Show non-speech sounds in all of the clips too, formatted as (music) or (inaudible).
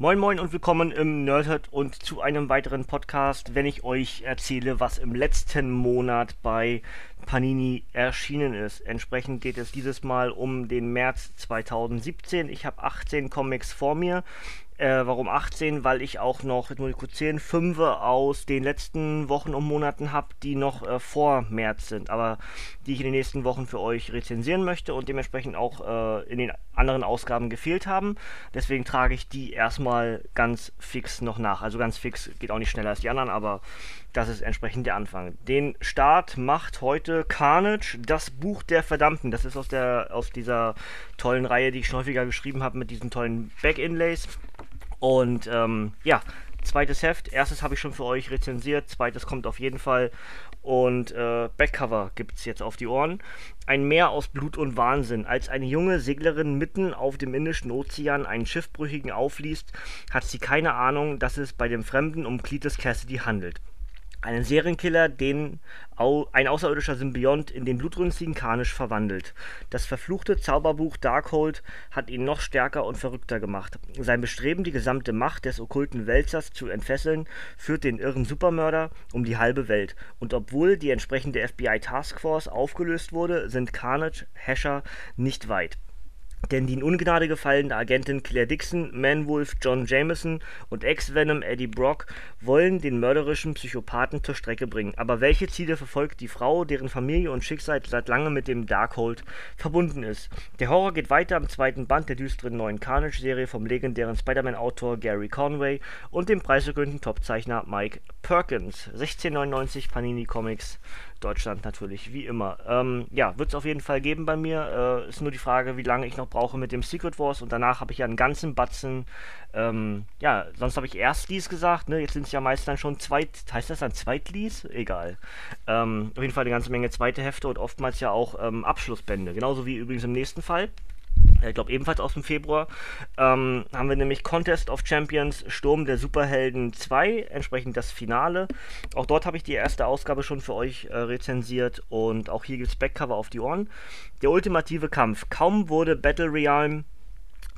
Moin Moin und willkommen im Nerdhurt und zu einem weiteren Podcast, wenn ich euch erzähle, was im letzten Monat bei Panini erschienen ist. Entsprechend geht es dieses Mal um den März 2017. Ich habe 18 Comics vor mir. Äh, warum 18? Weil ich auch noch, jetzt muss ich kurz zählen, 5 aus den letzten Wochen und Monaten habe, die noch äh, vor März sind, aber die ich in den nächsten Wochen für euch rezensieren möchte und dementsprechend auch äh, in den anderen Ausgaben gefehlt haben. Deswegen trage ich die erstmal ganz fix noch nach. Also ganz fix geht auch nicht schneller als die anderen, aber das ist entsprechend der Anfang. Den Start macht heute Carnage, das Buch der Verdammten. Das ist aus, der, aus dieser tollen Reihe, die ich schon häufiger geschrieben habe, mit diesen tollen Back-Inlays. Und ähm, ja, zweites Heft. Erstes habe ich schon für euch rezensiert, zweites kommt auf jeden Fall. Und äh, Backcover gibt es jetzt auf die Ohren. Ein Meer aus Blut und Wahnsinn. Als eine junge Seglerin mitten auf dem Indischen Ozean einen Schiffbrüchigen aufliest, hat sie keine Ahnung, dass es bei dem Fremden um Cletus Cassidy handelt einen Serienkiller, den ein außerirdischer Symbiont in den blutrünstigen Karnisch verwandelt. Das verfluchte Zauberbuch Darkhold hat ihn noch stärker und verrückter gemacht. Sein Bestreben, die gesamte Macht des okkulten Wälzers zu entfesseln, führt den irren Supermörder um die halbe Welt. Und obwohl die entsprechende FBI Taskforce aufgelöst wurde, sind Carnage Hescher nicht weit. Denn die in Ungnade gefallene Agentin Claire Dixon, Manwolf John Jameson und Ex-Venom Eddie Brock wollen den mörderischen Psychopathen zur Strecke bringen. Aber welche Ziele verfolgt die Frau, deren Familie und Schicksal seit langem mit dem Darkhold verbunden ist? Der Horror geht weiter am zweiten Band der düsteren neuen Carnage-Serie vom legendären Spider-Man-Autor Gary Conway und dem preisgekrönten Topzeichner Mike Perkins. 1699 Panini Comics Deutschland natürlich, wie immer. Ähm, ja, wird es auf jeden Fall geben bei mir. Äh, ist nur die Frage, wie lange ich noch brauche mit dem Secret Wars und danach habe ich ja einen ganzen Batzen. Ähm, ja, sonst habe ich Erstlies gesagt, ne? Jetzt sind es ja meist dann schon Zweit. Heißt das dann Zweitlies? Egal. Ähm, auf jeden Fall eine ganze Menge zweite Hefte und oftmals ja auch ähm, Abschlussbände. Genauso wie übrigens im nächsten Fall ich glaube ebenfalls aus dem Februar, ähm, haben wir nämlich Contest of Champions Sturm der Superhelden 2, entsprechend das Finale. Auch dort habe ich die erste Ausgabe schon für euch äh, rezensiert und auch hier gibt es Backcover auf die Ohren. Der ultimative Kampf. Kaum wurde Battle Realm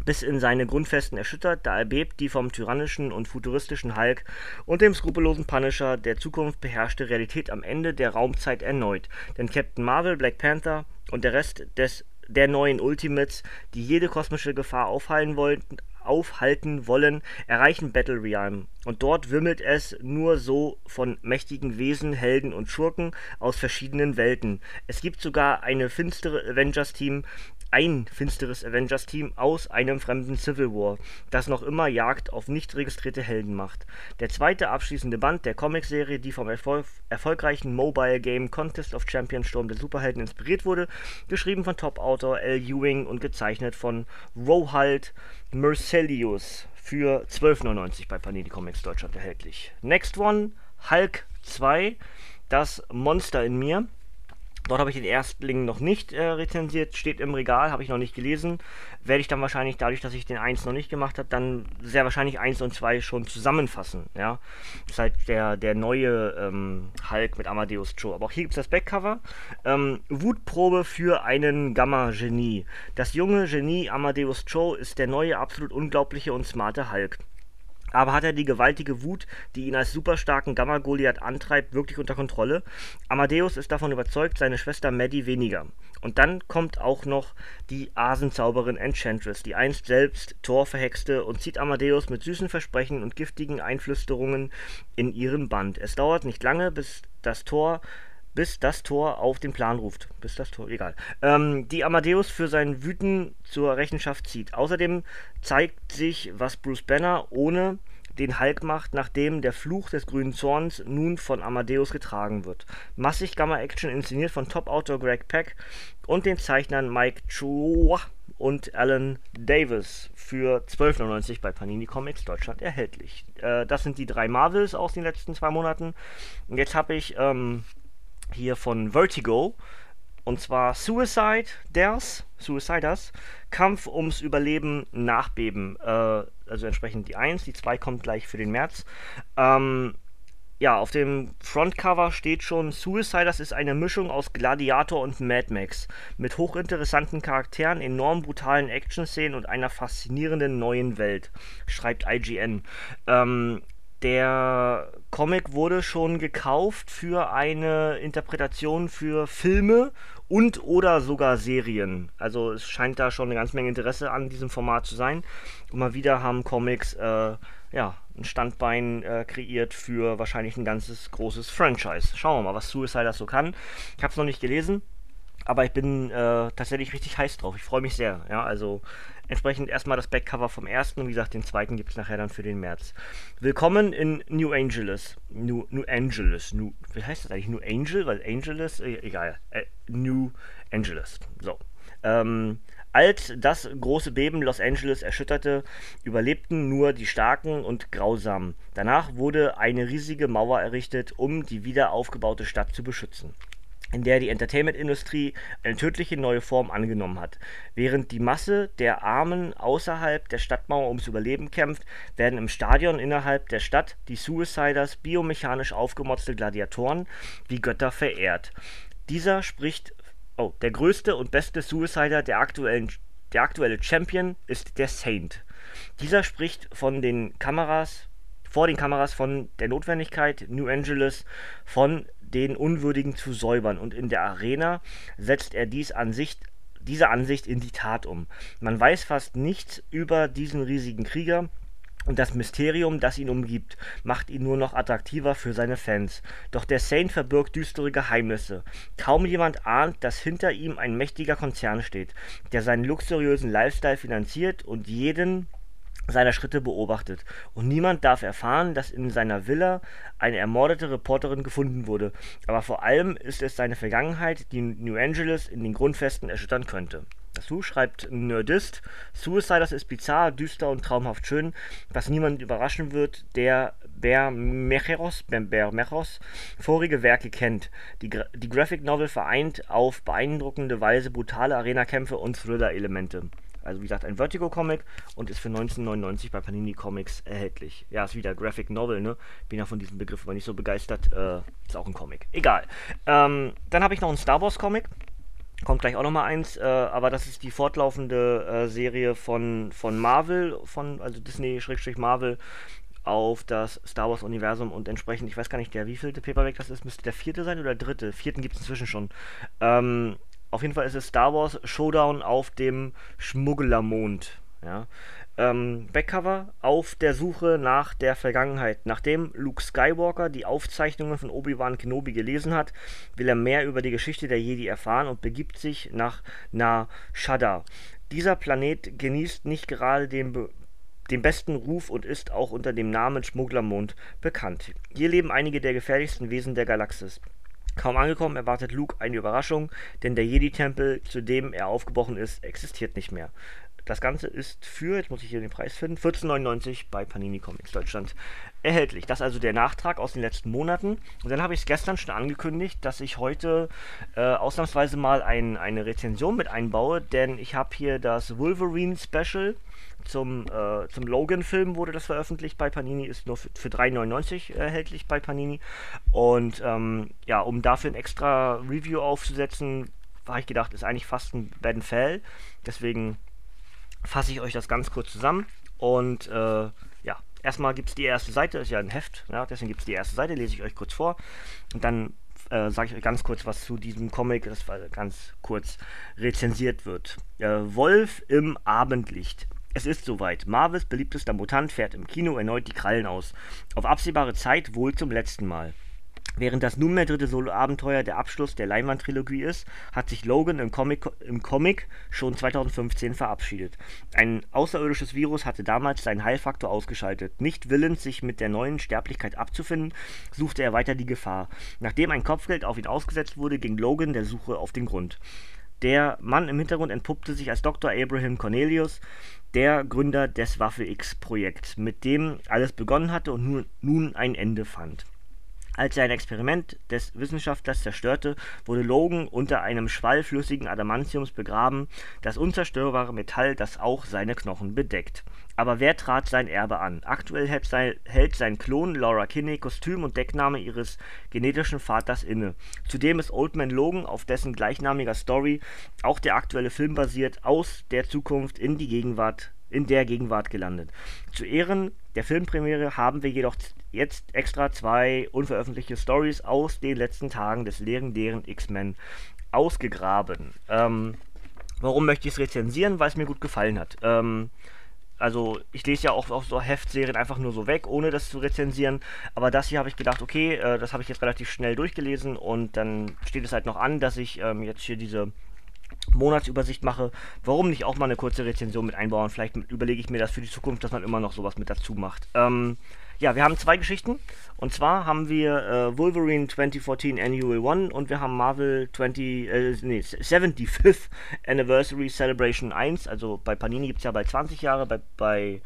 bis in seine Grundfesten erschüttert, da erbebt die vom tyrannischen und futuristischen Hulk und dem skrupellosen Punisher der Zukunft beherrschte Realität am Ende der Raumzeit erneut. Denn Captain Marvel, Black Panther und der Rest des der neuen Ultimates, die jede kosmische Gefahr aufhalten wollen, aufhalten wollen, erreichen Battle Realm. Und dort wimmelt es nur so von mächtigen Wesen, Helden und Schurken aus verschiedenen Welten. Es gibt sogar eine finstere Avengers-Team, ein finsteres Avengers-Team aus einem fremden Civil War, das noch immer Jagd auf nicht registrierte Helden macht. Der zweite abschließende Band der Comicserie, die vom Erfol erfolgreichen Mobile Game Contest of Champions Sturm der Superhelden inspiriert wurde, geschrieben von Top-Autor L. Ewing und gezeichnet von Rohald Mercelius für 12,99 bei Panini Comics Deutschland erhältlich. Next one, Hulk 2, das Monster in mir. Dort habe ich den Erstling noch nicht äh, rezensiert, steht im Regal, habe ich noch nicht gelesen. Werde ich dann wahrscheinlich, dadurch, dass ich den 1 noch nicht gemacht habe, dann sehr wahrscheinlich 1 und 2 schon zusammenfassen. Ja? Das ist halt der, der neue ähm, Hulk mit Amadeus Joe. Aber auch hier gibt es das Backcover. Ähm, Wutprobe für einen Gamma-Genie. Das junge Genie Amadeus Joe ist der neue, absolut unglaubliche und smarte Hulk. Aber hat er die gewaltige Wut, die ihn als superstarken Gamma-Goliath antreibt, wirklich unter Kontrolle? Amadeus ist davon überzeugt, seine Schwester Maddie weniger. Und dann kommt auch noch die Asenzauberin Enchantress, die einst selbst Thor verhexte und zieht Amadeus mit süßen Versprechen und giftigen Einflüsterungen in ihren Band. Es dauert nicht lange, bis das Tor bis das Tor auf den Plan ruft. Bis das Tor, egal. Ähm, die Amadeus für sein Wüten zur Rechenschaft zieht. Außerdem zeigt sich, was Bruce Banner ohne den Hulk macht, nachdem der Fluch des grünen Zorns nun von Amadeus getragen wird. Massig Gamma-Action inszeniert von Top-Autor Greg Peck und den Zeichnern Mike Chua und Alan Davis für 12,99 bei Panini Comics Deutschland erhältlich. Äh, das sind die drei Marvels aus den letzten zwei Monaten. Und jetzt habe ich ähm, hier von Vertigo. Und zwar Suicide Suicide Suiciders, Kampf ums Überleben Nachbeben. Äh, also entsprechend die 1, die 2 kommt gleich für den März. Ähm, ja, auf dem Frontcover steht schon, Suiciders ist eine Mischung aus Gladiator und Mad Max. Mit hochinteressanten Charakteren, enorm brutalen Action-Szenen und einer faszinierenden neuen Welt, schreibt IGN. Ähm, der Comic wurde schon gekauft für eine Interpretation für Filme und oder sogar Serien. Also es scheint da schon eine ganze Menge Interesse an diesem Format zu sein. Und mal wieder haben Comics äh, ja, ein Standbein äh, kreiert für wahrscheinlich ein ganzes großes Franchise. Schauen wir mal, was Suicide das so kann. Ich habe es noch nicht gelesen, aber ich bin äh, tatsächlich richtig heiß drauf. Ich freue mich sehr. Ja, also entsprechend erstmal das Backcover vom ersten. Wie gesagt, den zweiten gibt es nachher dann für den März. Willkommen in New Angeles. New, New Angeles. New, wie heißt das eigentlich? New Angel? Weil Angeles? Äh, egal. Äh, New Angeles. So. Ähm, als das große Beben Los Angeles erschütterte, überlebten nur die Starken und Grausamen. Danach wurde eine riesige Mauer errichtet, um die wieder aufgebaute Stadt zu beschützen in der die Entertainment-Industrie eine tödliche neue Form angenommen hat. Während die Masse der Armen außerhalb der Stadtmauer ums Überleben kämpft, werden im Stadion innerhalb der Stadt die Suiciders biomechanisch aufgemotzte Gladiatoren wie Götter verehrt. Dieser spricht Oh, der größte und beste Suicider der aktuellen der aktuelle Champion ist der Saint. Dieser spricht von den Kameras, vor den Kameras von der Notwendigkeit, New Angeles von den Unwürdigen zu säubern und in der Arena setzt er dies Ansicht, diese Ansicht in die Tat um. Man weiß fast nichts über diesen riesigen Krieger, und das Mysterium, das ihn umgibt, macht ihn nur noch attraktiver für seine Fans. Doch der Saint verbirgt düstere Geheimnisse. Kaum jemand ahnt, dass hinter ihm ein mächtiger Konzern steht, der seinen luxuriösen Lifestyle finanziert und jeden seiner Schritte beobachtet. Und niemand darf erfahren, dass in seiner Villa eine ermordete Reporterin gefunden wurde. Aber vor allem ist es seine Vergangenheit, die New Angeles in den Grundfesten erschüttern könnte. Dazu schreibt Nerdist, Suiciders ist bizarr, düster und traumhaft schön, was niemand überraschen wird, der Bermecheros, Bermecheros vorige Werke kennt. Die, die Graphic Novel vereint auf beeindruckende Weise brutale Arena-Kämpfe und Thriller-Elemente. Also wie gesagt, ein Vertigo-Comic und ist für 1999 bei Panini Comics erhältlich. Ja, ist wieder Graphic Novel, ne? Bin ja von diesem Begriff aber nicht so begeistert. Äh, ist auch ein Comic. Egal. Ähm, dann habe ich noch einen Star Wars-Comic. Kommt gleich auch nochmal eins, äh, aber das ist die fortlaufende äh, Serie von, von Marvel, von, also Disney-Marvel auf das Star Wars-Universum und entsprechend, ich weiß gar nicht, der wievielte Paperback das ist, müsste der vierte sein oder der dritte? Vierten gibt es inzwischen schon. Ähm, auf jeden Fall ist es Star Wars Showdown auf dem Schmugglermond. Ja. Ähm, Backcover auf der Suche nach der Vergangenheit. Nachdem Luke Skywalker die Aufzeichnungen von Obi-Wan Kenobi gelesen hat, will er mehr über die Geschichte der Jedi erfahren und begibt sich nach Na Shaddaa. Dieser Planet genießt nicht gerade den, den besten Ruf und ist auch unter dem Namen Schmugglermond bekannt. Hier leben einige der gefährlichsten Wesen der Galaxis. Kaum angekommen erwartet Luke eine Überraschung, denn der Jedi-Tempel, zu dem er aufgebrochen ist, existiert nicht mehr. Das Ganze ist für, jetzt muss ich hier den Preis finden, 14,99 bei Panini Comics Deutschland erhältlich. Das ist also der Nachtrag aus den letzten Monaten. Und dann habe ich es gestern schon angekündigt, dass ich heute äh, ausnahmsweise mal ein, eine Rezension mit einbaue, denn ich habe hier das Wolverine Special zum, äh, zum Logan-Film wurde das veröffentlicht bei Panini, ist nur für, für 3,99 erhältlich bei Panini. Und ähm, ja, um dafür ein extra Review aufzusetzen, habe ich gedacht, ist eigentlich fast ein Ben Fell. Deswegen fasse ich euch das ganz kurz zusammen. Und äh, ja, erstmal gibt es die erste Seite, ist ja ein Heft, ja, deswegen gibt es die erste Seite, lese ich euch kurz vor. Und dann äh, sage ich euch ganz kurz was zu diesem Comic, das ganz kurz rezensiert wird. Äh, Wolf im Abendlicht. Es ist soweit. Marvels beliebtester Mutant fährt im Kino erneut die Krallen aus. Auf absehbare Zeit wohl zum letzten Mal. Während das nunmehr dritte Solo-Abenteuer der Abschluss der Leinwand-Trilogie ist, hat sich Logan im Comic, im Comic schon 2015 verabschiedet. Ein außerirdisches Virus hatte damals seinen Heilfaktor ausgeschaltet. Nicht willens, sich mit der neuen Sterblichkeit abzufinden, suchte er weiter die Gefahr. Nachdem ein Kopfgeld auf ihn ausgesetzt wurde, ging Logan der Suche auf den Grund. Der Mann im Hintergrund entpuppte sich als Dr. Abraham Cornelius, der Gründer des Waffe X-Projekts, mit dem alles begonnen hatte und nun, nun ein Ende fand. Als er ein Experiment des Wissenschaftlers zerstörte, wurde Logan unter einem Schwall flüssigen Adamantiums begraben, das unzerstörbare Metall, das auch seine Knochen bedeckt. Aber wer trat sein Erbe an? Aktuell hält sein, hält sein Klon Laura Kinney Kostüm und Deckname ihres genetischen Vaters inne. Zudem ist Old Man Logan, auf dessen gleichnamiger Story auch der aktuelle Film basiert, aus der Zukunft in die Gegenwart in der Gegenwart gelandet. Zu Ehren der Filmpremiere haben wir jedoch jetzt extra zwei unveröffentlichte Stories aus den letzten Tagen des legendären X-Men ausgegraben. Ähm, warum möchte ich es rezensieren? Weil es mir gut gefallen hat. Ähm, also ich lese ja auch, auch so Heftserien einfach nur so weg, ohne das zu rezensieren. Aber das hier habe ich gedacht, okay, äh, das habe ich jetzt relativ schnell durchgelesen und dann steht es halt noch an, dass ich ähm, jetzt hier diese Monatsübersicht mache, warum nicht auch mal eine kurze Rezension mit einbauen? Vielleicht überlege ich mir das für die Zukunft, dass man immer noch sowas mit dazu macht. Ähm, ja, wir haben zwei Geschichten. Und zwar haben wir äh, Wolverine 2014 Annual 1 und wir haben Marvel 20, äh, nee, 75th Anniversary Celebration 1. Also bei Panini gibt es ja bei 20 Jahre, bei, bei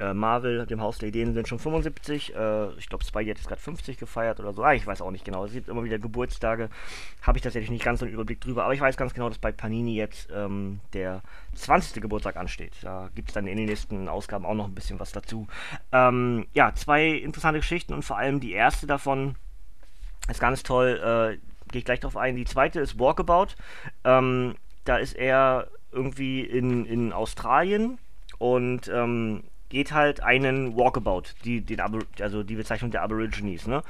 äh, Marvel, dem Haus der Ideen, sind schon 75. Äh, ich glaube, Spidey hat jetzt gerade 50 gefeiert oder so. Ah, ich weiß auch nicht genau. Es gibt immer wieder Geburtstage. Habe ich tatsächlich nicht ganz so einen Überblick drüber. Aber ich weiß ganz genau, dass bei Panini jetzt ähm, der 20. Geburtstag ansteht. Da gibt es dann in den nächsten Ausgaben auch noch ein bisschen was dazu. Ähm, ja, zwei interessante Geschichten und vor allem die erste davon ist ganz toll. Äh, Gehe ich gleich drauf ein. Die zweite ist Walkabout. Ähm, da ist er irgendwie in, in Australien und ähm, geht halt einen Walkabout, die, den also die Bezeichnung der Aborigines, ne?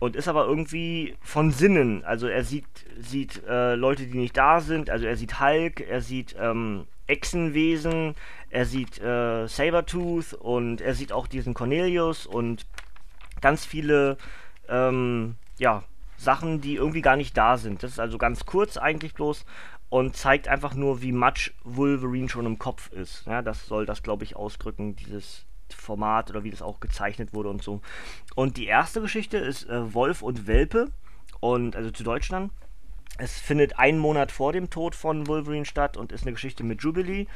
Und ist aber irgendwie von Sinnen. Also er sieht, sieht äh, Leute, die nicht da sind, also er sieht Hulk, er sieht ähm, Echsenwesen, er sieht äh, Sabertooth und er sieht auch diesen Cornelius und ganz viele ähm, ja, Sachen, die irgendwie gar nicht da sind. Das ist also ganz kurz eigentlich bloß und zeigt einfach nur, wie much Wolverine schon im Kopf ist. Ja, das soll das, glaube ich, ausdrücken, dieses Format oder wie das auch gezeichnet wurde und so. Und die erste Geschichte ist äh, Wolf und Welpe und also zu Deutschland. Es findet einen Monat vor dem Tod von Wolverine statt und ist eine Geschichte mit Jubilee.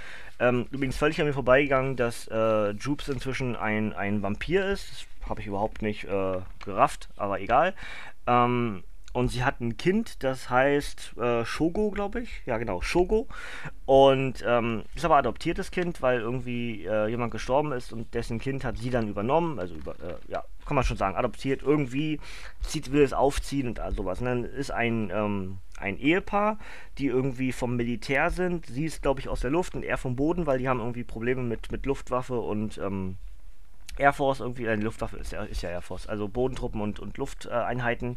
Ähm, übrigens völlig an mir vorbeigegangen, dass äh, Jubes inzwischen ein, ein Vampir ist. Das habe ich überhaupt nicht äh, gerafft, aber egal. Ähm, und sie hat ein Kind, das heißt äh, Shogo, glaube ich. Ja, genau, Shogo. Und ähm, ist aber adoptiertes Kind, weil irgendwie äh, jemand gestorben ist und dessen Kind hat sie dann übernommen. Also, über, äh, ja, kann man schon sagen, adoptiert. Irgendwie zieht, will es aufziehen und all sowas. Und dann ist ein, ähm, ein Ehepaar, die irgendwie vom Militär sind. Sie ist, glaube ich, aus der Luft und er vom Boden, weil die haben irgendwie Probleme mit, mit Luftwaffe und. Ähm, Air Force irgendwie, eine Luftwaffe ist ja, ist ja Air Force, also Bodentruppen und, und Lufteinheiten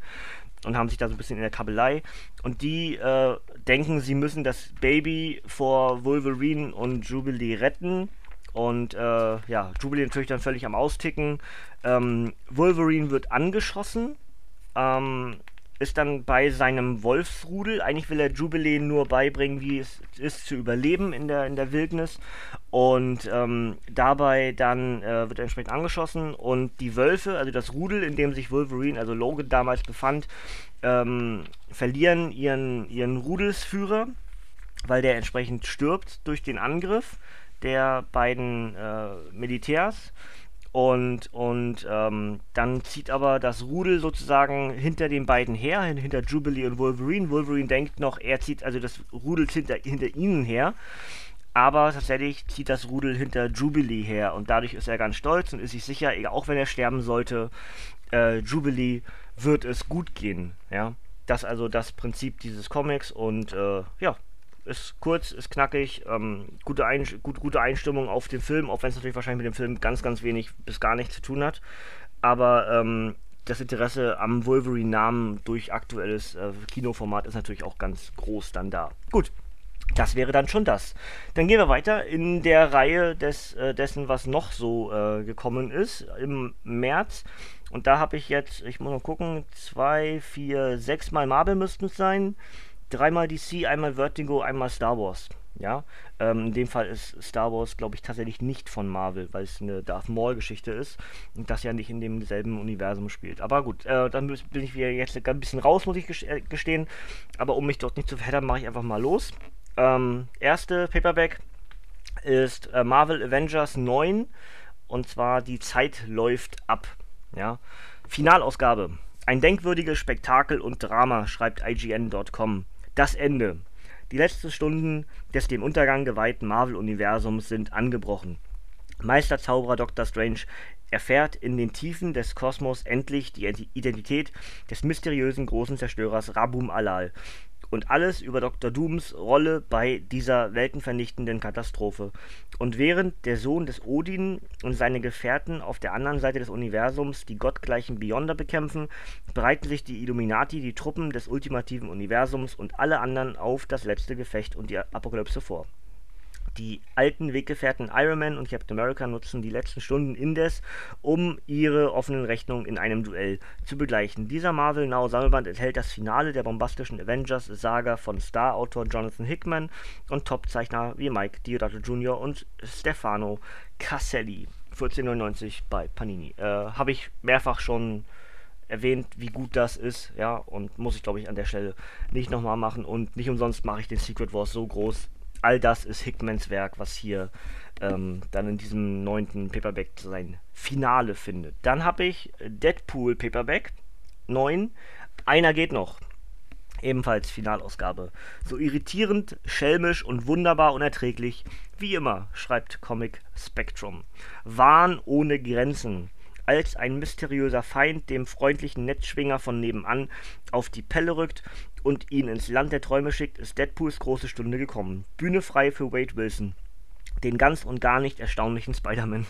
und haben sich da so ein bisschen in der Kabelei. Und die äh, denken, sie müssen das Baby vor Wolverine und Jubilee retten. Und äh, ja, Jubilee natürlich dann völlig am Austicken. Ähm, Wolverine wird angeschossen. Ähm, ist dann bei seinem Wolfsrudel. Eigentlich will er Jubilee nur beibringen, wie es ist zu überleben in der, in der Wildnis. Und ähm, dabei dann äh, wird er entsprechend angeschossen. Und die Wölfe, also das Rudel, in dem sich Wolverine, also Logan damals befand, ähm, verlieren ihren, ihren Rudelsführer, weil der entsprechend stirbt durch den Angriff der beiden äh, Militärs. Und, und ähm, dann zieht aber das Rudel sozusagen hinter den beiden her, hinter Jubilee und Wolverine. Wolverine denkt noch, er zieht, also das Rudel hinter, hinter ihnen her. Aber tatsächlich zieht das Rudel hinter Jubilee her und dadurch ist er ganz stolz und ist sich sicher, auch wenn er sterben sollte, äh, Jubilee wird es gut gehen. Ja, das also das Prinzip dieses Comics und äh, ja, ist kurz, ist knackig, ähm, gute, Ein gut, gute Einstimmung auf den Film, auch wenn es natürlich wahrscheinlich mit dem Film ganz, ganz wenig bis gar nichts zu tun hat. Aber ähm, das Interesse am Wolverine-Namen durch aktuelles äh, Kinoformat ist natürlich auch ganz groß dann da. Gut, das wäre dann schon das. Dann gehen wir weiter in der Reihe des, äh, dessen, was noch so äh, gekommen ist im März. Und da habe ich jetzt, ich muss mal gucken, zwei, vier, sechs Mal Marvel müssten es sein dreimal DC, einmal Vertigo, einmal Star Wars. Ja, ähm, in dem Fall ist Star Wars, glaube ich, tatsächlich nicht von Marvel, weil es eine Darth Maul-Geschichte ist und das ja nicht in demselben Universum spielt. Aber gut, äh, dann bin ich wieder jetzt ein bisschen raus, muss ich äh, gestehen. Aber um mich dort nicht zu verheddern, mache ich einfach mal los. Ähm, erste Paperback ist äh, Marvel Avengers 9 und zwar die Zeit läuft ab. Ja, Finalausgabe Ein denkwürdiges Spektakel und Drama, schreibt IGN.com. Das Ende. Die letzten Stunden des dem Untergang geweihten Marvel-Universums sind angebrochen. Meisterzauberer Dr. Strange erfährt in den Tiefen des Kosmos endlich die Identität des mysteriösen großen Zerstörers Rabum Alal und alles über Dr. Dooms Rolle bei dieser weltenvernichtenden Katastrophe. Und während der Sohn des Odin und seine Gefährten auf der anderen Seite des Universums die gottgleichen Beyonder bekämpfen, bereiten sich die Illuminati, die Truppen des ultimativen Universums und alle anderen auf das letzte Gefecht und die Apokalypse vor die alten Weggefährten Iron Man und Captain America nutzen die letzten Stunden indes, um ihre offenen Rechnungen in einem Duell zu begleichen. Dieser Marvel Now Sammelband enthält das Finale der bombastischen Avengers-Saga von Star-Autor Jonathan Hickman und Topzeichner wie Mike Diodato Jr. und Stefano Caselli. 14,99 bei Panini. Äh, Habe ich mehrfach schon erwähnt, wie gut das ist, ja, und muss ich glaube ich an der Stelle nicht nochmal machen und nicht umsonst mache ich den Secret Wars so groß, all das ist Hickmans Werk, was hier ähm, dann in diesem neunten Paperback sein Finale findet. Dann habe ich Deadpool Paperback 9. Einer geht noch. Ebenfalls Finalausgabe. So irritierend, schelmisch und wunderbar unerträglich wie immer, schreibt Comic Spectrum. Wahn ohne Grenzen als ein mysteriöser Feind dem freundlichen Netzschwinger von nebenan auf die Pelle rückt und ihn ins Land der Träume schickt, ist Deadpools große Stunde gekommen. Bühne frei für Wade Wilson den ganz und gar nicht erstaunlichen Spider-Man.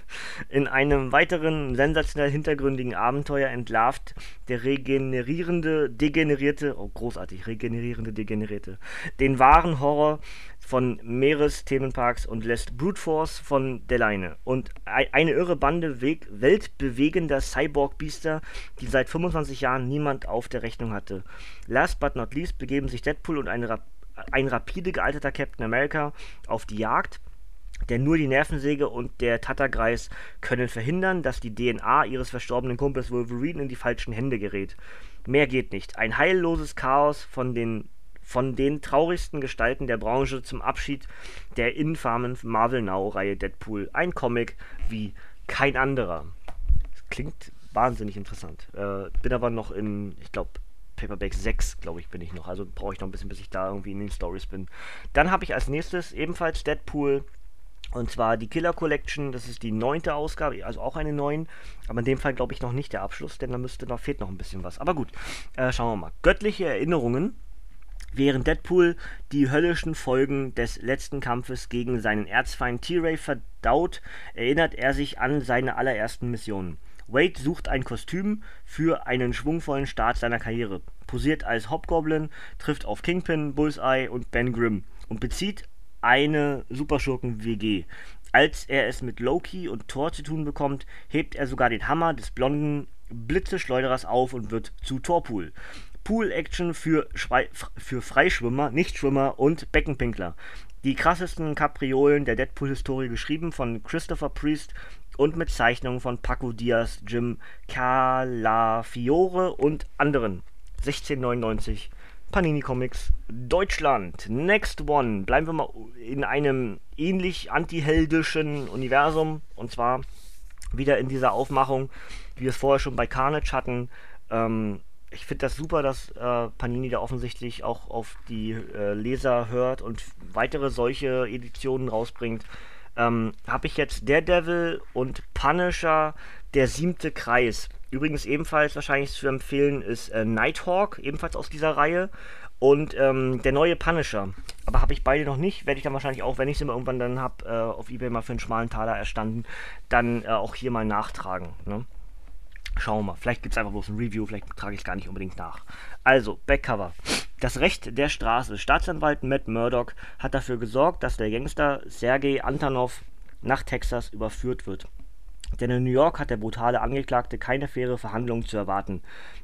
In einem weiteren sensationell hintergründigen Abenteuer entlarvt der regenerierende, degenerierte, oh großartig, regenerierende, degenerierte, den wahren Horror von Meeresthemenparks und lässt Brute Force von der Leine. Und eine irre Bande weg, weltbewegender Cyborg-Biester, die seit 25 Jahren niemand auf der Rechnung hatte. Last but not least begeben sich Deadpool und ein, ein rapide gealterter Captain America auf die Jagd denn nur die Nervensäge und der Tatterkreis können verhindern, dass die DNA ihres verstorbenen Kumpels Wolverine in die falschen Hände gerät. Mehr geht nicht. Ein heilloses Chaos von den von den traurigsten Gestalten der Branche zum Abschied der infamen Marvel Now-Reihe Deadpool. Ein Comic wie kein anderer. Das klingt wahnsinnig interessant. Äh, bin aber noch in, ich glaube, Paperback 6, glaube ich, bin ich noch. Also brauche ich noch ein bisschen, bis ich da irgendwie in den Stories bin. Dann habe ich als nächstes ebenfalls Deadpool und zwar die Killer Collection, das ist die neunte Ausgabe, also auch eine neun, aber in dem Fall glaube ich noch nicht der Abschluss, denn da müsste noch, fehlt noch ein bisschen was. Aber gut, äh, schauen wir mal. Göttliche Erinnerungen. Während Deadpool die höllischen Folgen des letzten Kampfes gegen seinen Erzfeind T-Ray verdaut, erinnert er sich an seine allerersten Missionen. Wade sucht ein Kostüm für einen schwungvollen Start seiner Karriere, posiert als Hobgoblin, trifft auf Kingpin, Bullseye und Ben Grimm und bezieht eine Superschurken-WG. Als er es mit Loki und Thor zu tun bekommt, hebt er sogar den Hammer des blonden Blitzeschleuderers auf und wird zu Torpool. Pool-Action für, für Freischwimmer, Nichtschwimmer und Beckenpinkler. Die krassesten Kapriolen der Deadpool-Historie geschrieben von Christopher Priest und mit Zeichnungen von Paco Diaz, Jim Calafiore und anderen. 1699 Panini Comics Deutschland. Next One. Bleiben wir mal in einem ähnlich antiheldischen Universum. Und zwar wieder in dieser Aufmachung, wie wir es vorher schon bei Carnage hatten. Ähm, ich finde das super, dass äh, Panini da offensichtlich auch auf die äh, Leser hört und weitere solche Editionen rausbringt. Ähm, Habe ich jetzt Daredevil und Punisher, der siebte Kreis. Übrigens ebenfalls wahrscheinlich zu empfehlen ist äh, Nighthawk, ebenfalls aus dieser Reihe. Und ähm, der neue Punisher. Aber habe ich beide noch nicht. Werde ich dann wahrscheinlich auch, wenn ich sie mal irgendwann dann habe, äh, auf Ebay mal für einen schmalen Taler erstanden, dann äh, auch hier mal nachtragen. Ne? Schauen wir mal. Vielleicht gibt es einfach bloß ein Review, vielleicht trage ich gar nicht unbedingt nach. Also, Backcover. Das Recht der Straße. Staatsanwalt Matt Murdock hat dafür gesorgt, dass der Gangster Sergei Antonov nach Texas überführt wird. Denn in New York hat der brutale Angeklagte keine faire Verhandlung zu erwarten.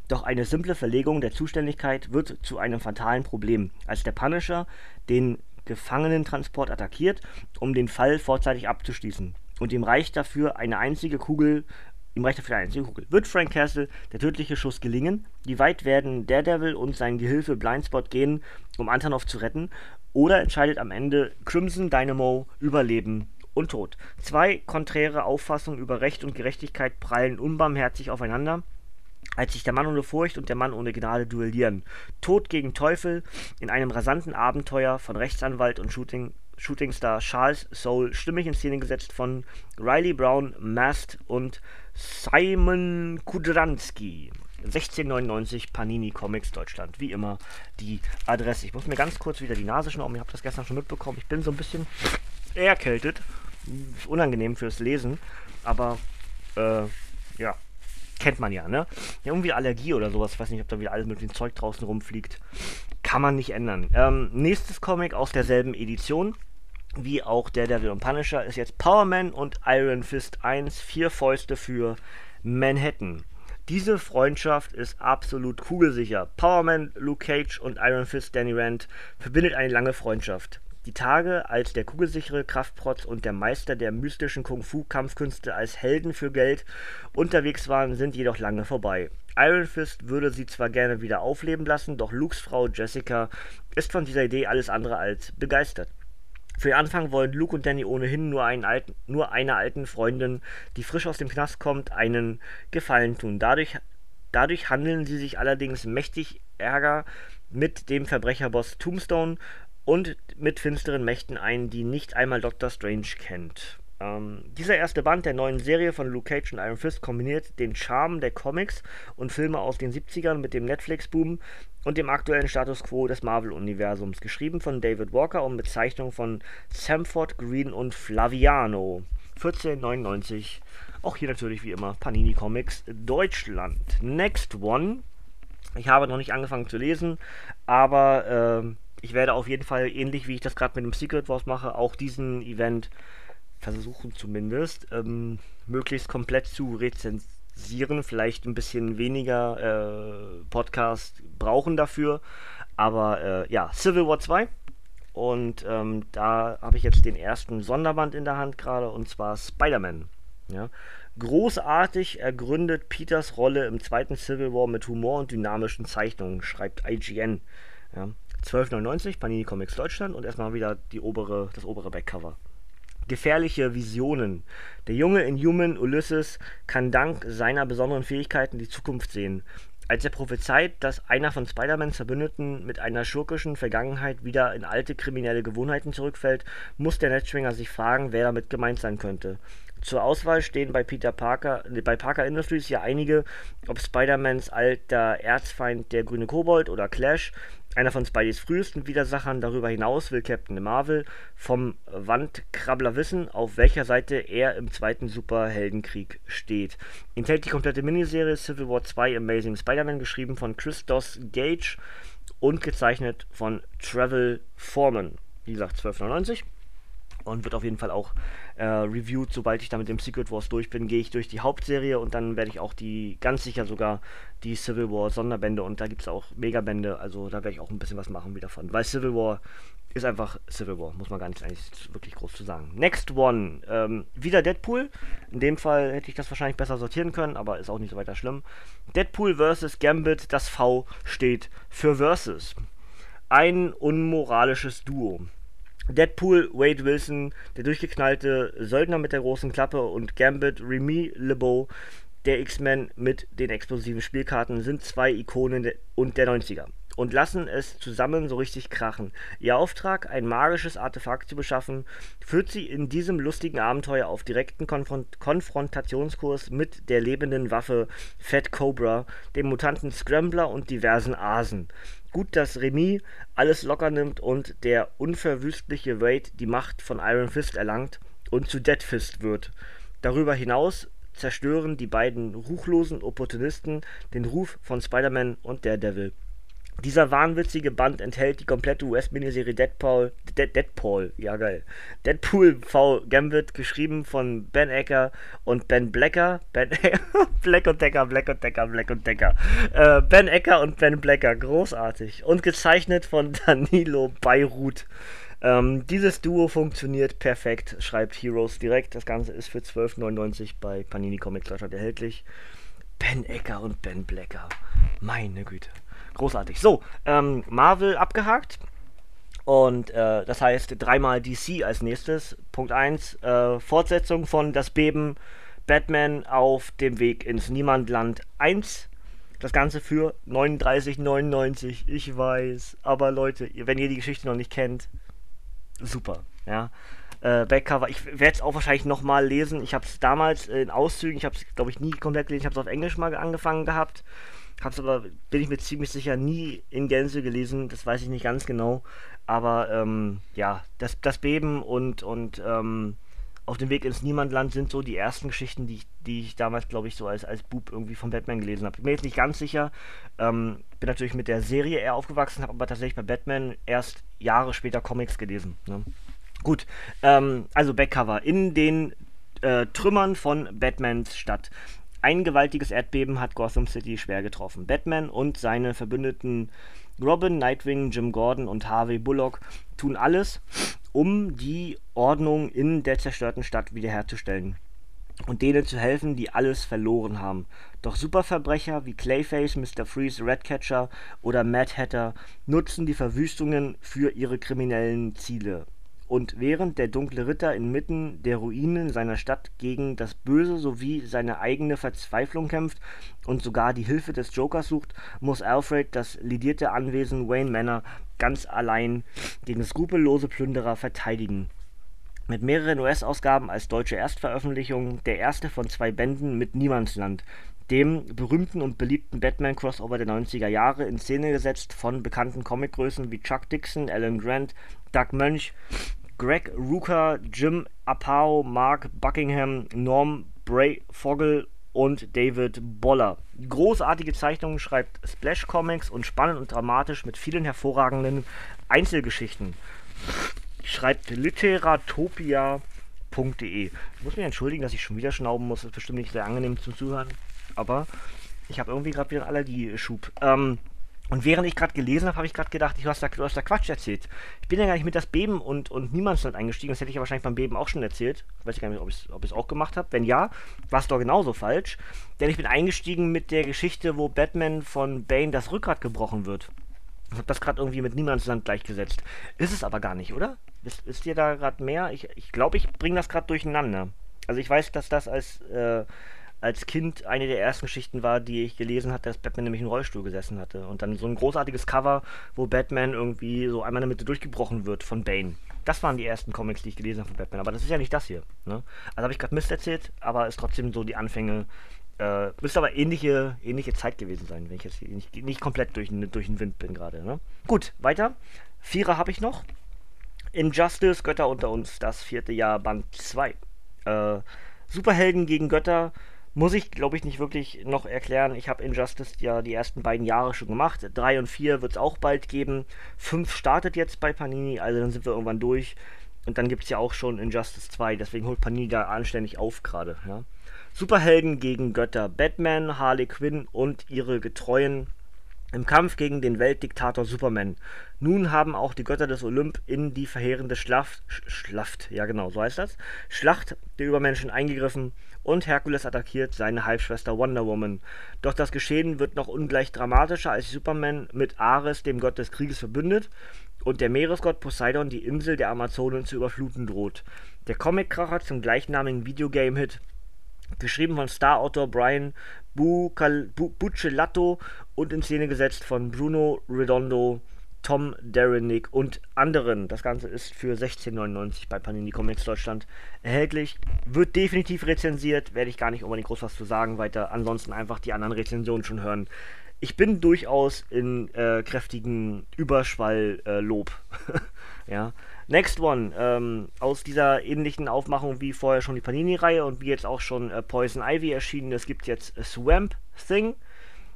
Doch eine simple Verlegung der Zuständigkeit wird zu einem fatalen Problem, als der Punisher den Gefangenentransport attackiert, um den Fall vorzeitig abzuschließen. Und ihm reicht dafür eine einzige Kugel Ihm reicht dafür eine einzige Kugel. Wird Frank Castle der tödliche Schuss gelingen? Wie weit werden Daredevil und sein Gehilfe Blindspot gehen, um Antonov zu retten? Oder entscheidet am Ende Crimson Dynamo Überleben und Tod. Zwei konträre Auffassungen über Recht und Gerechtigkeit prallen unbarmherzig aufeinander. als sich der Mann ohne Furcht und der Mann ohne Gnade duellieren. Tod gegen Teufel in einem rasanten Abenteuer von Rechtsanwalt und Shooting, Shootingstar Charles Soule, stimmig in Szene gesetzt von Riley Brown, Mast und Simon Kudranski. 1699 Panini Comics Deutschland. Wie immer die Adresse. Ich muss mir ganz kurz wieder die Nase schnauben. Ich habe das gestern schon mitbekommen. Ich bin so ein bisschen erkältet. Unangenehm fürs Lesen. Aber äh, ja, kennt man ja, ne? Ja, irgendwie Allergie oder sowas. Weiß nicht, ob da wieder alles mit dem Zeug draußen rumfliegt. Kann man nicht ändern. Ähm, nächstes Comic aus derselben Edition wie auch der Devil und Punisher ist jetzt Power Man und Iron Fist 1, vier Fäuste für Manhattan. Diese Freundschaft ist absolut kugelsicher. Powerman, Luke Cage und Iron Fist Danny Rand verbindet eine lange Freundschaft. Die Tage als der kugelsichere Kraftprotz und der Meister der mystischen Kung-Fu-Kampfkünste als Helden für Geld unterwegs waren, sind jedoch lange vorbei. Iron Fist würde sie zwar gerne wieder aufleben lassen, doch Lukes Frau Jessica ist von dieser Idee alles andere als begeistert. Für den Anfang wollen Luke und Danny ohnehin nur, einen alten, nur einer alten Freundin, die frisch aus dem Knast kommt, einen Gefallen tun. Dadurch, dadurch handeln sie sich allerdings mächtig Ärger mit dem Verbrecherboss Tombstone und mit finsteren Mächten ein, die nicht einmal Dr. Strange kennt. Ähm, dieser erste Band der neuen Serie von Luke Cage und Iron Fist kombiniert den Charme der Comics und Filme aus den 70ern mit dem Netflix-Boom und dem aktuellen Status quo des Marvel-Universums. Geschrieben von David Walker und mit Zeichnung von Samford Green und Flaviano. 1499. Auch hier natürlich wie immer Panini Comics Deutschland. Next One. Ich habe noch nicht angefangen zu lesen, aber äh, ich werde auf jeden Fall, ähnlich wie ich das gerade mit dem Secret Wars mache, auch diesen Event versuchen zumindest, ähm, möglichst komplett zu rezensieren. Vielleicht ein bisschen weniger äh, Podcast brauchen dafür. Aber äh, ja, Civil War 2. Und ähm, da habe ich jetzt den ersten Sonderband in der Hand gerade, und zwar Spider-Man. Ja. Großartig ergründet Peters Rolle im zweiten Civil War mit Humor und dynamischen Zeichnungen, schreibt IGN. Ja. 12,99 Panini Comics Deutschland und erstmal wieder die obere, das obere Backcover gefährliche Visionen. Der junge Inhuman Ulysses kann dank seiner besonderen Fähigkeiten die Zukunft sehen. Als er prophezeit, dass einer von Spider-Mans Verbündeten mit einer schurkischen Vergangenheit wieder in alte kriminelle Gewohnheiten zurückfällt, muss der Netzschwinger sich fragen, wer damit gemeint sein könnte. Zur Auswahl stehen bei Peter Parker, bei Parker Industries ja einige, ob Spider-Mans alter Erzfeind der grüne Kobold oder Clash, einer von Spideys frühesten Widersachern. Darüber hinaus will Captain Marvel vom Wandkrabbler wissen, auf welcher Seite er im zweiten Superheldenkrieg steht. Enthält die komplette Miniserie Civil War 2 Amazing Spider-Man, geschrieben von Christos Gage und gezeichnet von Travel Foreman. Wie gesagt, 12,99 und wird auf jeden Fall auch äh, reviewed. Sobald ich da mit dem Secret Wars durch bin, gehe ich durch die Hauptserie und dann werde ich auch die, ganz sicher sogar die Civil War Sonderbände und da gibt es auch Megabände, also da werde ich auch ein bisschen was machen wieder von. Weil Civil War ist einfach Civil War, muss man gar nicht eigentlich wirklich groß zu sagen. Next One, ähm, wieder Deadpool. In dem Fall hätte ich das wahrscheinlich besser sortieren können, aber ist auch nicht so weiter schlimm. Deadpool vs. Gambit, das V steht für Versus. Ein unmoralisches Duo. Deadpool, Wade Wilson, der durchgeknallte Söldner mit der großen Klappe und Gambit, Remy LeBeau, der X-Men mit den explosiven Spielkarten sind zwei Ikonen und der 90er und lassen es zusammen so richtig krachen. Ihr Auftrag, ein magisches Artefakt zu beschaffen, führt sie in diesem lustigen Abenteuer auf direkten Konfront Konfrontationskurs mit der lebenden Waffe Fat Cobra, dem Mutanten Scrambler und diversen Asen. Gut, dass Remy alles locker nimmt und der unverwüstliche Wade die Macht von Iron Fist erlangt und zu Dead Fist wird. Darüber hinaus zerstören die beiden ruchlosen Opportunisten den Ruf von Spider-Man und Daredevil. Dieser wahnwitzige Band enthält die komplette US-Miniserie Deadpool, Dead, Deadpool, ja geil. Deadpool V Gambit, geschrieben von Ben Ecker und Ben Blacker. Ben (laughs) Black und Decker, Black und Decker, Black und Decker. Äh, ben Ecker und Ben Blacker, großartig. Und gezeichnet von (laughs) Danilo Beirut. Ähm, dieses Duo funktioniert perfekt, schreibt Heroes direkt. Das Ganze ist für 12,99 bei Panini Comics Deutschland erhältlich. Ben Ecker und Ben Blacker. Meine Güte. Großartig. So, ähm, Marvel abgehakt. Und äh, das heißt dreimal DC als nächstes. Punkt 1, äh, Fortsetzung von Das Beben Batman auf dem Weg ins Niemandland 1. Das Ganze für 39,99. Ich weiß. Aber Leute, wenn ihr die Geschichte noch nicht kennt, super. Ja. Äh, Backcover, ich werde es auch wahrscheinlich nochmal lesen. Ich habe es damals in Auszügen, ich habe es, glaube ich, nie komplett gelesen. Ich habe es auf Englisch mal angefangen gehabt. Habe es aber, bin ich mir ziemlich sicher, nie in Gänze gelesen. Das weiß ich nicht ganz genau. Aber ähm, ja, das, das Beben und, und ähm, auf dem Weg ins Niemandland sind so die ersten Geschichten, die ich, die ich damals, glaube ich, so als, als Bub irgendwie von Batman gelesen habe. Ich bin mir jetzt nicht ganz sicher. Ähm, bin natürlich mit der Serie eher aufgewachsen, habe aber tatsächlich bei Batman erst Jahre später Comics gelesen. Ne? Gut, ähm, also Backcover. In den äh, Trümmern von Batmans Stadt. Ein gewaltiges Erdbeben hat Gotham City schwer getroffen. Batman und seine Verbündeten Robin, Nightwing, Jim Gordon und Harvey Bullock tun alles, um die Ordnung in der zerstörten Stadt wiederherzustellen und denen zu helfen, die alles verloren haben. Doch Superverbrecher wie Clayface, Mr. Freeze, Redcatcher oder Mad Hatter nutzen die Verwüstungen für ihre kriminellen Ziele. Und während der Dunkle Ritter inmitten der Ruinen seiner Stadt gegen das Böse sowie seine eigene Verzweiflung kämpft und sogar die Hilfe des Jokers sucht, muss Alfred das lidierte Anwesen Wayne Manor ganz allein gegen skrupellose Plünderer verteidigen. Mit mehreren US-Ausgaben als deutsche Erstveröffentlichung, der erste von zwei Bänden mit Niemandsland, dem berühmten und beliebten Batman-Crossover der 90er Jahre, in Szene gesetzt von bekannten Comicgrößen wie Chuck Dixon, Alan Grant, Doug Mönch, Greg Rucka, Jim Apao, Mark Buckingham, Norm Bray Fogel und David Boller. Großartige Zeichnungen schreibt Splash Comics und spannend und dramatisch mit vielen hervorragenden Einzelgeschichten. Schreibt literatopia.de. Ich muss mich entschuldigen, dass ich schon wieder schnauben muss. Das ist bestimmt nicht sehr angenehm zum Zuhören. Aber ich habe irgendwie gerade wieder einen Allergieschub. Ähm, und während ich gerade gelesen habe, habe ich gerade gedacht, du hast, da, du hast da Quatsch erzählt. Ich bin ja gar nicht mit das Beben und, und Niemandsland eingestiegen. Das hätte ich ja wahrscheinlich beim Beben auch schon erzählt. Ich weiß gar nicht, ob ich es auch gemacht habe. Wenn ja, war es doch genauso falsch. Denn ich bin eingestiegen mit der Geschichte, wo Batman von Bane das Rückgrat gebrochen wird. Ich habe das gerade irgendwie mit Niemandsland gleichgesetzt. Ist es aber gar nicht, oder? Ist, ist dir da gerade mehr? Ich glaube, ich, glaub, ich bringe das gerade durcheinander. Also ich weiß, dass das als... Äh, als Kind eine der ersten Geschichten war, die ich gelesen hatte, dass Batman nämlich im Rollstuhl gesessen hatte. Und dann so ein großartiges Cover, wo Batman irgendwie so einmal in der Mitte durchgebrochen wird von Bane. Das waren die ersten Comics, die ich gelesen habe von Batman. Aber das ist ja nicht das hier. Ne? Also habe ich gerade Mist erzählt, aber ist trotzdem so die Anfänge. Äh, müsste aber ähnliche, ähnliche Zeit gewesen sein, wenn ich jetzt nicht, nicht komplett durch, durch den Wind bin gerade. Ne? Gut, weiter. Vierer habe ich noch. Injustice, Götter unter uns, das vierte Jahr, Band 2. Äh, Superhelden gegen Götter muss ich, glaube ich, nicht wirklich noch erklären. Ich habe Injustice ja die ersten beiden Jahre schon gemacht. Drei und vier wird es auch bald geben. Fünf startet jetzt bei Panini, also dann sind wir irgendwann durch. Und dann gibt es ja auch schon Injustice 2, deswegen holt Panini da anständig auf gerade. Ja. Superhelden gegen Götter. Batman, Harley Quinn und ihre Getreuen im Kampf gegen den Weltdiktator Superman. Nun haben auch die Götter des Olymp in die verheerende Schlacht, Schlacht, ja genau, so heißt das, Schlacht der Übermenschen eingegriffen und Herkules attackiert seine Halbschwester Wonder Woman. Doch das Geschehen wird noch ungleich dramatischer, als Superman mit Ares, dem Gott des Krieges, verbündet und der Meeresgott Poseidon die Insel der Amazonen zu überfluten droht. Der Comickracher zum gleichnamigen Videogame-Hit geschrieben von Star-Autor Brian Buccellato und in Szene gesetzt von Bruno Redondo, Tom Derenick und anderen. Das Ganze ist für 16,99 bei Panini Comics Deutschland erhältlich. Wird definitiv rezensiert, werde ich gar nicht unbedingt groß was zu sagen weiter. Ansonsten einfach die anderen Rezensionen schon hören. Ich bin durchaus in äh, kräftigen Überschwall äh, Lob. (laughs) ja. Next One, ähm, aus dieser ähnlichen Aufmachung wie vorher schon die Panini-Reihe und wie jetzt auch schon äh, Poison Ivy erschienen, es gibt jetzt Swamp Thing.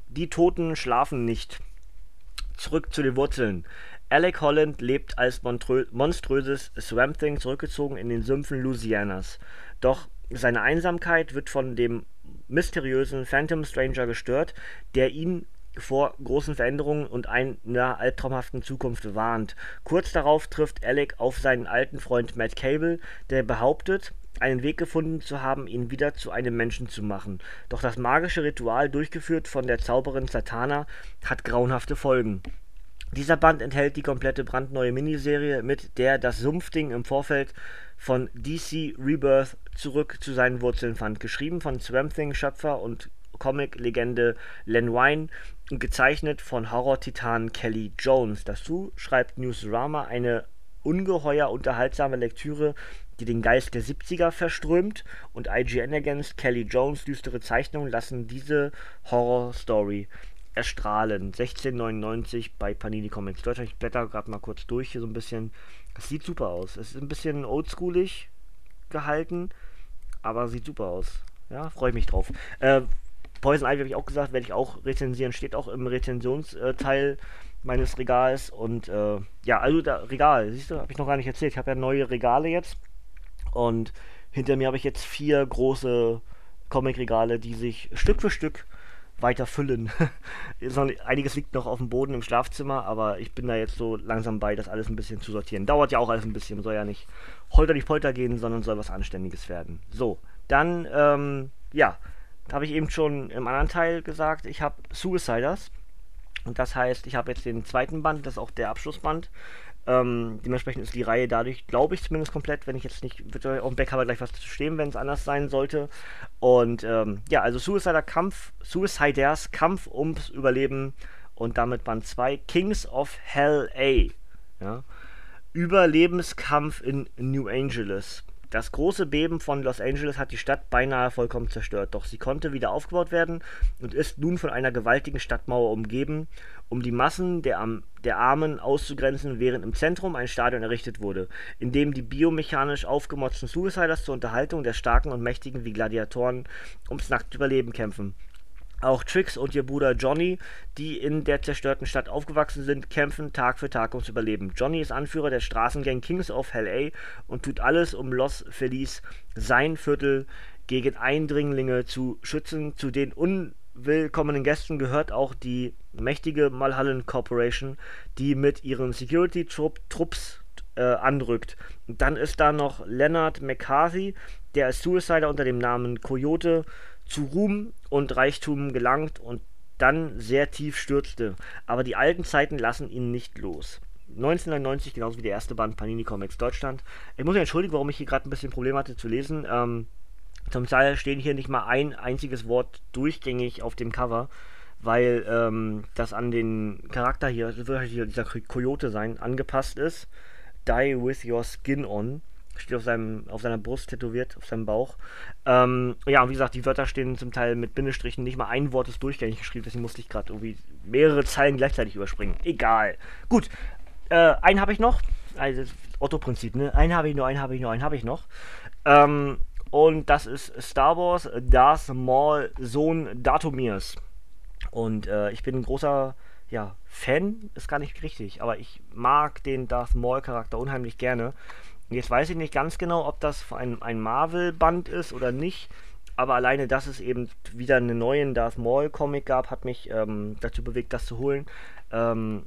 Die Toten schlafen nicht. Zurück zu den Wurzeln. Alec Holland lebt als monströses Swamp Thing zurückgezogen in den Sümpfen Louisianas. Doch seine Einsamkeit wird von dem mysteriösen Phantom Stranger gestört, der ihn vor großen Veränderungen und einer albtraumhaften Zukunft warnt. Kurz darauf trifft Alec auf seinen alten Freund Matt Cable, der behauptet, einen Weg gefunden zu haben, ihn wieder zu einem Menschen zu machen. Doch das magische Ritual, durchgeführt von der Zauberin Satana, hat grauenhafte Folgen. Dieser Band enthält die komplette brandneue Miniserie, mit der das Sumpfding im Vorfeld von DC Rebirth zurück zu seinen Wurzeln fand. Geschrieben von Swamp Thing Schöpfer und Comic-Legende Len Wein und gezeichnet von Horror-Titan Kelly Jones. Dazu schreibt Newsrama eine ungeheuer unterhaltsame Lektüre, die den Geist der 70er verströmt und IGN ergänzt, Kelly Jones düstere Zeichnungen lassen diese Horror-Story erstrahlen. 1699 bei Panini Comics Deutschland. Ich blätter gerade mal kurz durch hier so ein bisschen. Das sieht super aus. Es ist ein bisschen oldschoolig gehalten, aber sieht super aus. Ja, freue ich mich drauf. Äh, Poison Ivy habe ich auch gesagt, werde ich auch rezensieren, steht auch im Rezensionsteil meines Regals. Und äh, ja, also da Regal, siehst du, habe ich noch gar nicht erzählt. Ich habe ja neue Regale jetzt. Und hinter mir habe ich jetzt vier große Comic-Regale, die sich Stück für Stück weiter füllen. (laughs) Einiges liegt noch auf dem Boden im Schlafzimmer, aber ich bin da jetzt so langsam bei, das alles ein bisschen zu sortieren. Dauert ja auch alles ein bisschen, soll ja nicht holter nicht polter gehen, sondern soll was Anständiges werden. So, dann, ähm, ja, habe ich eben schon im anderen Teil gesagt, ich habe Suiciders. Und das heißt, ich habe jetzt den zweiten Band, das ist auch der Abschlussband. Ähm, dementsprechend ist die Reihe dadurch, glaube ich, zumindest komplett, wenn ich jetzt nicht, wird auf dem Backcover gleich was zu stehen, wenn es anders sein sollte. Und ähm, ja, also Suicider Kampf, Suiciders Kampf ums Überleben und damit Band 2, Kings of Hell A. Ja. Überlebenskampf in New Angeles. Das große Beben von Los Angeles hat die Stadt beinahe vollkommen zerstört, doch sie konnte wieder aufgebaut werden und ist nun von einer gewaltigen Stadtmauer umgeben, um die Massen der, der Armen auszugrenzen, während im Zentrum ein Stadion errichtet wurde, in dem die biomechanisch aufgemotzten Suiciders zur Unterhaltung der Starken und Mächtigen wie Gladiatoren ums nackte Überleben kämpfen. Auch Trix und ihr Bruder Johnny, die in der zerstörten Stadt aufgewachsen sind, kämpfen Tag für Tag ums Überleben. Johnny ist Anführer der Straßengang Kings of Hell A und tut alles, um Los Feliz, sein Viertel, gegen Eindringlinge zu schützen. Zu den unwillkommenen Gästen gehört auch die mächtige Malhallen Corporation, die mit ihren Security-Trupps äh, anrückt. Und dann ist da noch Leonard McCarthy, der als Suicider unter dem Namen Coyote zu Ruhm und Reichtum gelangt und dann sehr tief stürzte. Aber die alten Zeiten lassen ihn nicht los. 1990, genauso wie der erste Band Panini Comics Deutschland. Ich muss mich entschuldigen, warum ich hier gerade ein bisschen Probleme hatte zu lesen. Ähm, zum Teil stehen hier nicht mal ein einziges Wort durchgängig auf dem Cover, weil ähm, das an den Charakter hier, das wird halt dieser Coyote sein, angepasst ist. Die with your skin on steht auf, seinem, auf seiner Brust tätowiert, auf seinem Bauch. Ähm, ja, und wie gesagt, die Wörter stehen zum Teil mit Bindestrichen, nicht mal ein Wort ist durchgängig geschrieben, deswegen musste ich gerade irgendwie mehrere Zeilen gleichzeitig überspringen. Egal. Gut, äh, einen habe ich noch. Also Otto-Prinzip, ne? Einen habe ich noch, einen habe ich noch, einen habe ich noch. Ähm, und das ist Star Wars Darth Maul Sohn Datomirs. Und äh, ich bin ein großer ja, Fan, ist gar nicht richtig, aber ich mag den Darth Maul Charakter unheimlich gerne. Jetzt weiß ich nicht ganz genau, ob das ein, ein Marvel-Band ist oder nicht. Aber alleine, dass es eben wieder einen neuen Darth Maul-Comic gab, hat mich ähm, dazu bewegt, das zu holen. Ähm,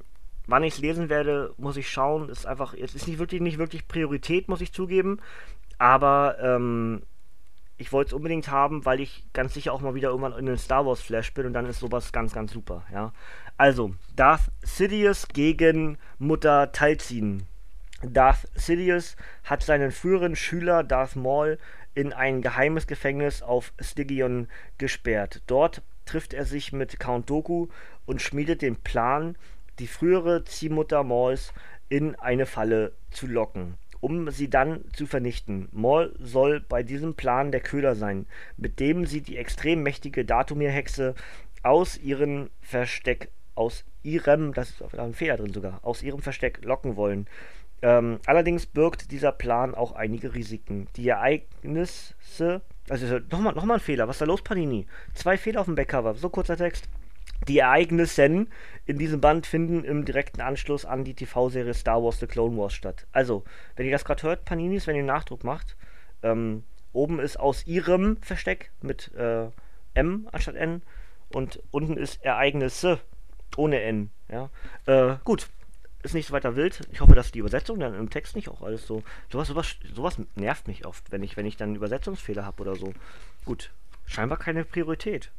wann ich es lesen werde, muss ich schauen. Ist einfach, jetzt ist nicht wirklich, nicht wirklich Priorität, muss ich zugeben. Aber ähm, ich wollte es unbedingt haben, weil ich ganz sicher auch mal wieder irgendwann in den Star Wars Flash bin und dann ist sowas ganz, ganz super, ja. Also, Darth Sidious gegen Mutter Talzin. Darth Sidious hat seinen früheren Schüler Darth Maul in ein geheimes Gefängnis auf Stygion gesperrt. Dort trifft er sich mit Count Doku und schmiedet den Plan, die frühere Ziehmutter Mauls in eine Falle zu locken, um sie dann zu vernichten. Maul soll bei diesem Plan der Köder sein, mit dem sie die extrem mächtige Datumir-Hexe aus ihrem Versteck, aus ihrem, das ist ein Fehler drin sogar, aus ihrem Versteck locken wollen. Ähm, allerdings birgt dieser Plan auch einige Risiken. Die Ereignisse, also nochmal noch mal ein Fehler, was ist da los, Panini? Zwei Fehler auf dem Backcover, so kurzer Text. Die Ereignisse in diesem Band finden im direkten Anschluss an die TV-Serie Star Wars The Clone Wars statt. Also, wenn ihr das gerade hört, Paninis, wenn ihr Nachdruck macht, ähm, oben ist aus ihrem Versteck mit äh, M anstatt N und unten ist Ereignisse ohne N. Ja? Äh, gut, ist nicht so weiter wild. Ich hoffe, dass die Übersetzung dann im Text nicht auch alles so. Sowas, sowas, sowas nervt mich oft, wenn ich, wenn ich dann Übersetzungsfehler habe oder so. Gut, scheinbar keine Priorität,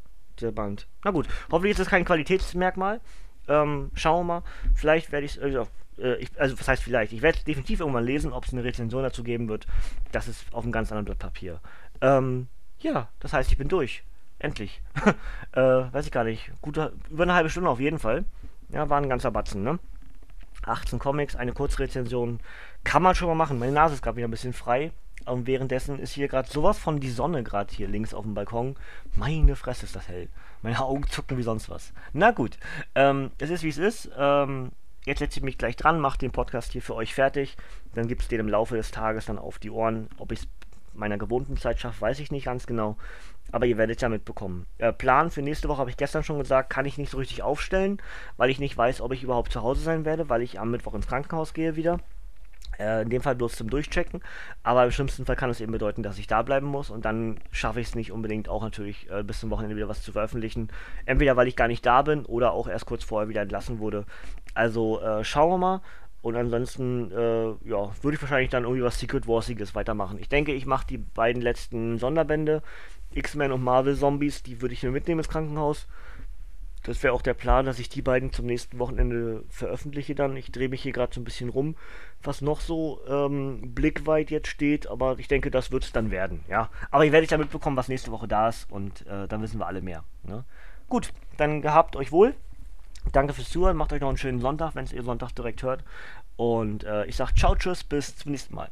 der Band. Na gut, hoffentlich ist das kein Qualitätsmerkmal. Ähm, schauen wir mal. Vielleicht werde ich es. Also, äh, ich, also, was heißt vielleicht? Ich werde es definitiv irgendwann lesen, ob es eine Rezension dazu geben wird. Das ist auf einem ganz anderen Blatt Papier. Ähm, ja, das heißt, ich bin durch. endlich. (laughs) äh, weiß ich gar nicht. Gute, über eine halbe Stunde auf jeden Fall. Ja, war ein ganzer Batzen, ne? 18 Comics, eine Kurzrezension. Kann man schon mal machen. Meine Nase ist gerade wieder ein bisschen frei. Und währenddessen ist hier gerade sowas von die Sonne gerade hier links auf dem Balkon. Meine Fresse ist das hell. Meine Augen zucken wie sonst was. Na gut, ähm, es ist wie es ist. Ähm, jetzt setze ich mich gleich dran, mache den Podcast hier für euch fertig. Dann gibt es den im Laufe des Tages dann auf die Ohren. Ob ich es meiner gewohnten Zeit schaffe, weiß ich nicht ganz genau. Aber ihr werdet ja mitbekommen. Äh, Plan für nächste Woche habe ich gestern schon gesagt, kann ich nicht so richtig aufstellen, weil ich nicht weiß, ob ich überhaupt zu Hause sein werde, weil ich am Mittwoch ins Krankenhaus gehe wieder. Äh, in dem Fall bloß zum Durchchecken. Aber im schlimmsten Fall kann es eben bedeuten, dass ich da bleiben muss und dann schaffe ich es nicht unbedingt auch natürlich äh, bis zum Wochenende wieder was zu veröffentlichen. Entweder weil ich gar nicht da bin oder auch erst kurz vorher wieder entlassen wurde. Also äh, schauen wir mal. Und ansonsten, äh, ja, würde ich wahrscheinlich dann irgendwie was Secret Warsiges weitermachen. Ich denke, ich mache die beiden letzten Sonderbände, X-Men und Marvel Zombies, die würde ich mir mitnehmen ins Krankenhaus. Das wäre auch der Plan, dass ich die beiden zum nächsten Wochenende veröffentliche dann. Ich drehe mich hier gerade so ein bisschen rum, was noch so ähm, blickweit jetzt steht, aber ich denke, das wird es dann werden, ja. Aber ihr werdet ja mitbekommen, was nächste Woche da ist und äh, dann wissen wir alle mehr. Ne? Gut, dann gehabt euch wohl. Danke fürs Zuhören, macht euch noch einen schönen Sonntag, wenn es ihr Sonntag direkt hört. Und äh, ich sage ciao, tschüss, bis zum nächsten Mal.